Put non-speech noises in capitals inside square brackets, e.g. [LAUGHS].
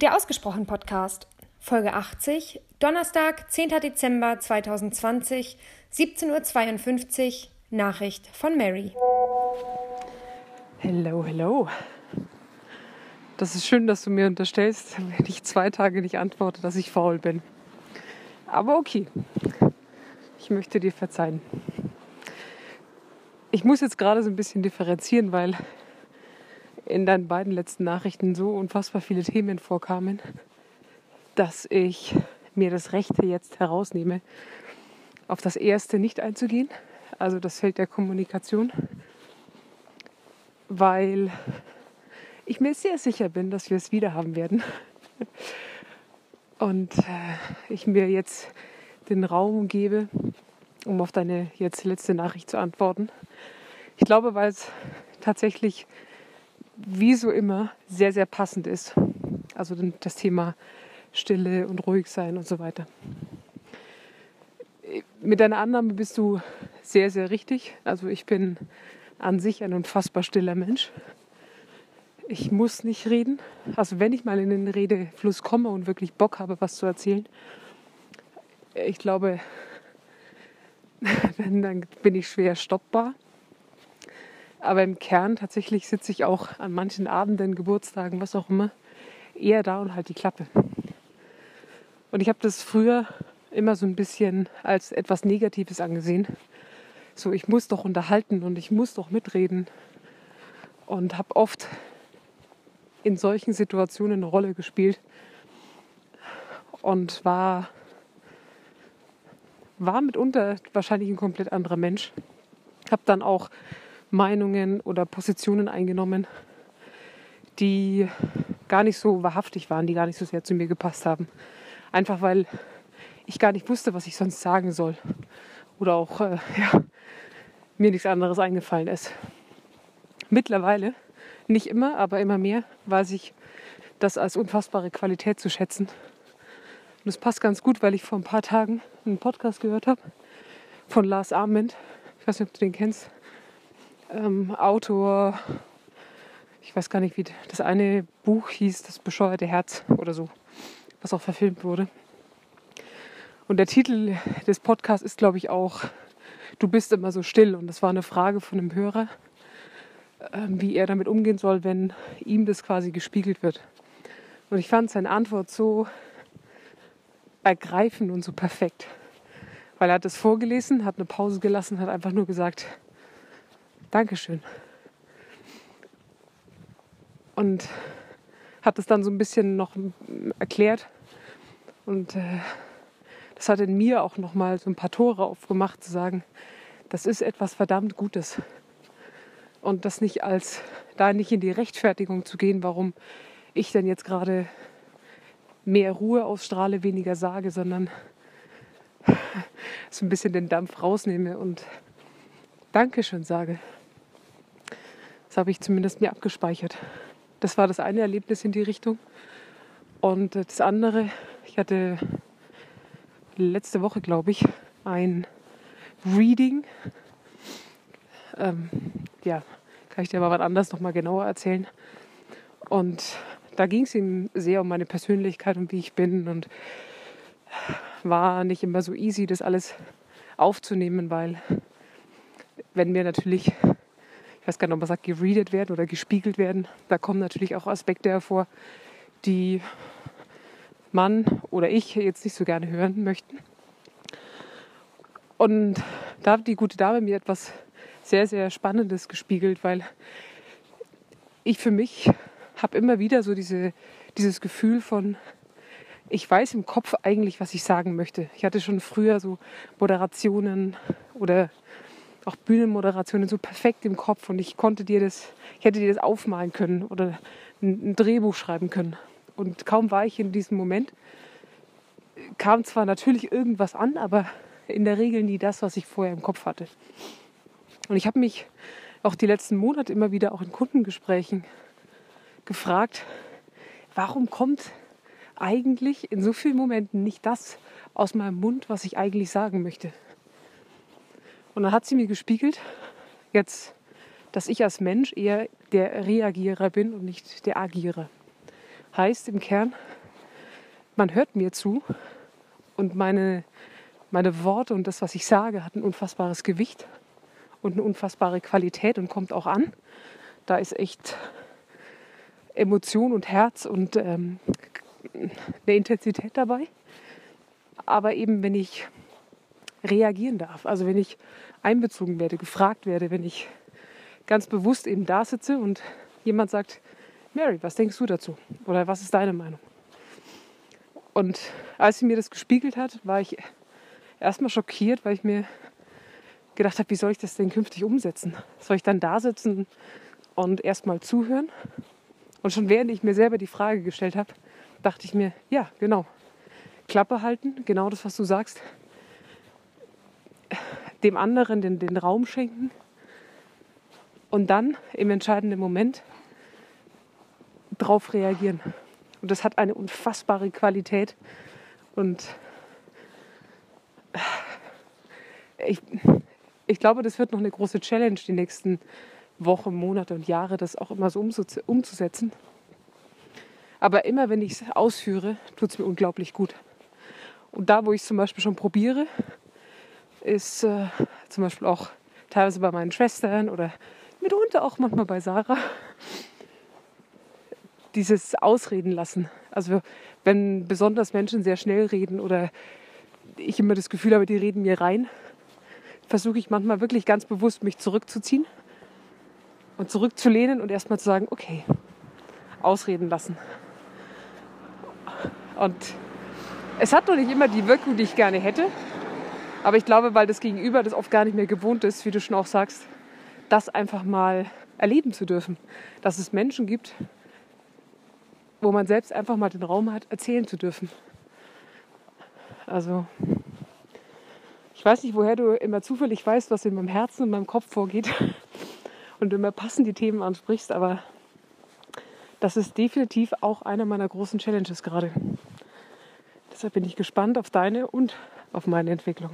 Der Ausgesprochen Podcast, Folge 80, Donnerstag, 10. Dezember 2020, 17.52 Uhr, Nachricht von Mary. Hello, hello. Das ist schön, dass du mir unterstellst, wenn ich zwei Tage nicht antworte, dass ich faul bin. Aber okay, ich möchte dir verzeihen. Ich muss jetzt gerade so ein bisschen differenzieren, weil in deinen beiden letzten Nachrichten so unfassbar viele Themen vorkamen, dass ich mir das Rechte jetzt herausnehme, auf das erste nicht einzugehen, also das Feld der Kommunikation, weil ich mir sehr sicher bin, dass wir es wieder haben werden. Und äh, ich mir jetzt den Raum gebe, um auf deine jetzt letzte Nachricht zu antworten. Ich glaube, weil es tatsächlich wie so immer sehr, sehr passend ist. Also das Thema Stille und ruhig sein und so weiter. Mit deiner Annahme bist du sehr, sehr richtig. Also ich bin an sich ein unfassbar stiller Mensch. Ich muss nicht reden. Also wenn ich mal in den Redefluss komme und wirklich Bock habe, was zu erzählen, ich glaube, [LAUGHS] dann bin ich schwer stoppbar. Aber im Kern tatsächlich sitze ich auch an manchen Abenden, Geburtstagen, was auch immer, eher da und halt die Klappe. Und ich habe das früher immer so ein bisschen als etwas Negatives angesehen. So, ich muss doch unterhalten und ich muss doch mitreden. Und habe oft in solchen Situationen eine Rolle gespielt und war, war mitunter wahrscheinlich ein komplett anderer Mensch. Habe dann auch Meinungen oder Positionen eingenommen, die gar nicht so wahrhaftig waren, die gar nicht so sehr zu mir gepasst haben. Einfach weil ich gar nicht wusste, was ich sonst sagen soll. Oder auch äh, ja, mir nichts anderes eingefallen ist. Mittlerweile, nicht immer, aber immer mehr, weiß ich das als unfassbare Qualität zu schätzen. Und es passt ganz gut, weil ich vor ein paar Tagen einen Podcast gehört habe von Lars Arment. Ich weiß nicht, ob du den kennst ähm, Autor, ich weiß gar nicht, wie das eine Buch hieß, das bescheuerte Herz oder so, was auch verfilmt wurde. Und der Titel des Podcasts ist, glaube ich, auch Du bist immer so still. Und das war eine Frage von einem Hörer, ähm, wie er damit umgehen soll, wenn ihm das quasi gespiegelt wird. Und ich fand seine Antwort so ergreifend und so perfekt. Weil er hat es vorgelesen, hat eine Pause gelassen, hat einfach nur gesagt, Dankeschön. Und hat es dann so ein bisschen noch erklärt. Und äh, das hat in mir auch noch mal so ein paar Tore aufgemacht, zu sagen, das ist etwas verdammt Gutes. Und das nicht als, da nicht in die Rechtfertigung zu gehen, warum ich denn jetzt gerade mehr Ruhe ausstrahle, weniger sage, sondern so ein bisschen den Dampf rausnehme und Dankeschön sage habe ich zumindest mir abgespeichert. Das war das eine Erlebnis in die Richtung. Und das andere, ich hatte letzte Woche, glaube ich, ein Reading. Ähm, ja, kann ich dir aber was anderes nochmal genauer erzählen. Und da ging es ihm sehr um meine Persönlichkeit und wie ich bin und war nicht immer so easy, das alles aufzunehmen, weil wenn mir natürlich weiß gar nicht, ob man sagt, geredet werden oder gespiegelt werden. Da kommen natürlich auch Aspekte hervor, die man oder ich jetzt nicht so gerne hören möchten. Und da hat die gute Dame mir etwas sehr, sehr Spannendes gespiegelt, weil ich für mich habe immer wieder so diese, dieses Gefühl von, ich weiß im Kopf eigentlich, was ich sagen möchte. Ich hatte schon früher so Moderationen oder auch Bühnenmoderationen so perfekt im Kopf und ich konnte dir das, ich hätte dir das aufmalen können oder ein, ein Drehbuch schreiben können. Und kaum war ich in diesem Moment, kam zwar natürlich irgendwas an, aber in der Regel nie das, was ich vorher im Kopf hatte. Und ich habe mich auch die letzten Monate immer wieder auch in Kundengesprächen gefragt, warum kommt eigentlich in so vielen Momenten nicht das aus meinem Mund, was ich eigentlich sagen möchte? Und dann hat sie mir gespiegelt, jetzt, dass ich als Mensch eher der Reagierer bin und nicht der Agierer. Heißt im Kern, man hört mir zu und meine, meine Worte und das, was ich sage, hat ein unfassbares Gewicht und eine unfassbare Qualität und kommt auch an. Da ist echt Emotion und Herz und ähm, eine Intensität dabei. Aber eben, wenn ich reagieren darf, also wenn ich einbezogen werde, gefragt werde, wenn ich ganz bewusst eben da sitze und jemand sagt, Mary, was denkst du dazu? Oder was ist deine Meinung? Und als sie mir das gespiegelt hat, war ich erstmal schockiert, weil ich mir gedacht habe, wie soll ich das denn künftig umsetzen? Soll ich dann da sitzen und erstmal zuhören? Und schon während ich mir selber die Frage gestellt habe, dachte ich mir, ja, genau. Klappe halten, genau das, was du sagst. Dem anderen den, den Raum schenken. Und dann im entscheidenden Moment darauf reagieren. Und das hat eine unfassbare Qualität. Und ich, ich glaube, das wird noch eine große Challenge die nächsten Wochen, Monate und Jahre, das auch immer so umzusetzen. Aber immer wenn ich es ausführe, tut es mir unglaublich gut. Und da, wo ich es zum Beispiel schon probiere, ist äh, zum Beispiel auch teilweise bei meinen Schwestern oder mitunter auch manchmal bei Sarah, dieses Ausreden lassen. Also wenn besonders Menschen sehr schnell reden oder ich immer das Gefühl habe, die reden mir rein, versuche ich manchmal wirklich ganz bewusst, mich zurückzuziehen und zurückzulehnen und erstmal zu sagen, okay, ausreden lassen. Und es hat noch nicht immer die Wirkung, die ich gerne hätte. Aber ich glaube, weil das Gegenüber das oft gar nicht mehr gewohnt ist, wie du schon auch sagst, das einfach mal erleben zu dürfen. Dass es Menschen gibt, wo man selbst einfach mal den Raum hat, erzählen zu dürfen. Also, ich weiß nicht, woher du immer zufällig weißt, was in meinem Herzen und meinem Kopf vorgeht [LAUGHS] und immer passend die Themen ansprichst, aber das ist definitiv auch einer meiner großen Challenges gerade. Deshalb bin ich gespannt auf deine und auf meine Entwicklung.